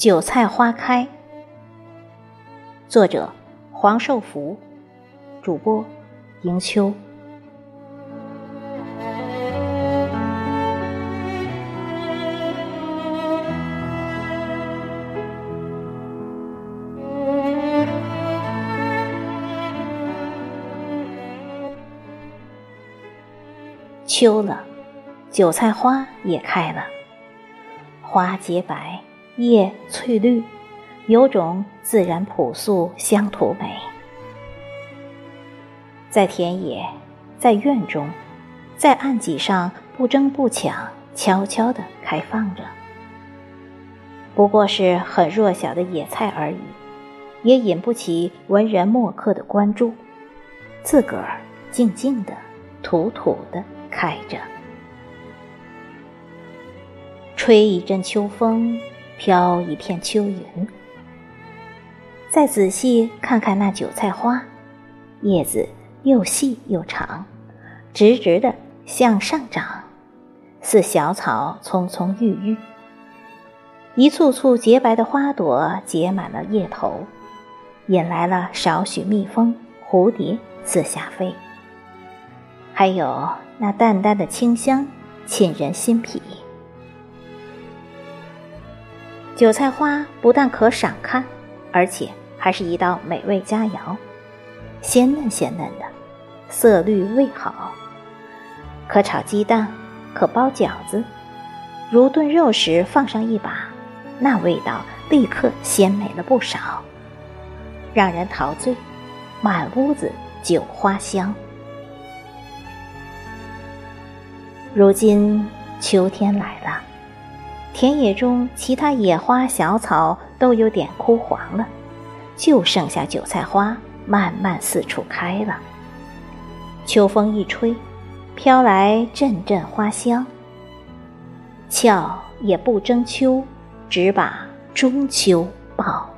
韭菜花开。作者：黄寿福，主播：迎秋。秋了，韭菜花也开了，花洁白，叶翠绿，有种自然朴素乡土美。在田野，在院中，在案几上不争不抢，悄悄地开放着。不过是很弱小的野菜而已，也引不起文人墨客的关注，自个儿静静的、土土的。开着，吹一阵秋风，飘一片秋云。再仔细看看那韭菜花，叶子又细又长，直直的向上长，似小草葱葱郁郁。一簇簇洁白的花朵结满了叶头，引来了少许蜜蜂、蝴蝶四下飞。还有那淡淡的清香，沁人心脾。韭菜花不但可赏看，而且还是一道美味佳肴，鲜嫩鲜嫩的，色绿味好，可炒鸡蛋，可包饺子，如炖肉时放上一把，那味道立刻鲜美了不少，让人陶醉，满屋子酒花香。如今秋天来了，田野中其他野花小草都有点枯黄了，就剩下韭菜花慢慢四处开了。秋风一吹，飘来阵阵花香。俏也不争秋，只把中秋报。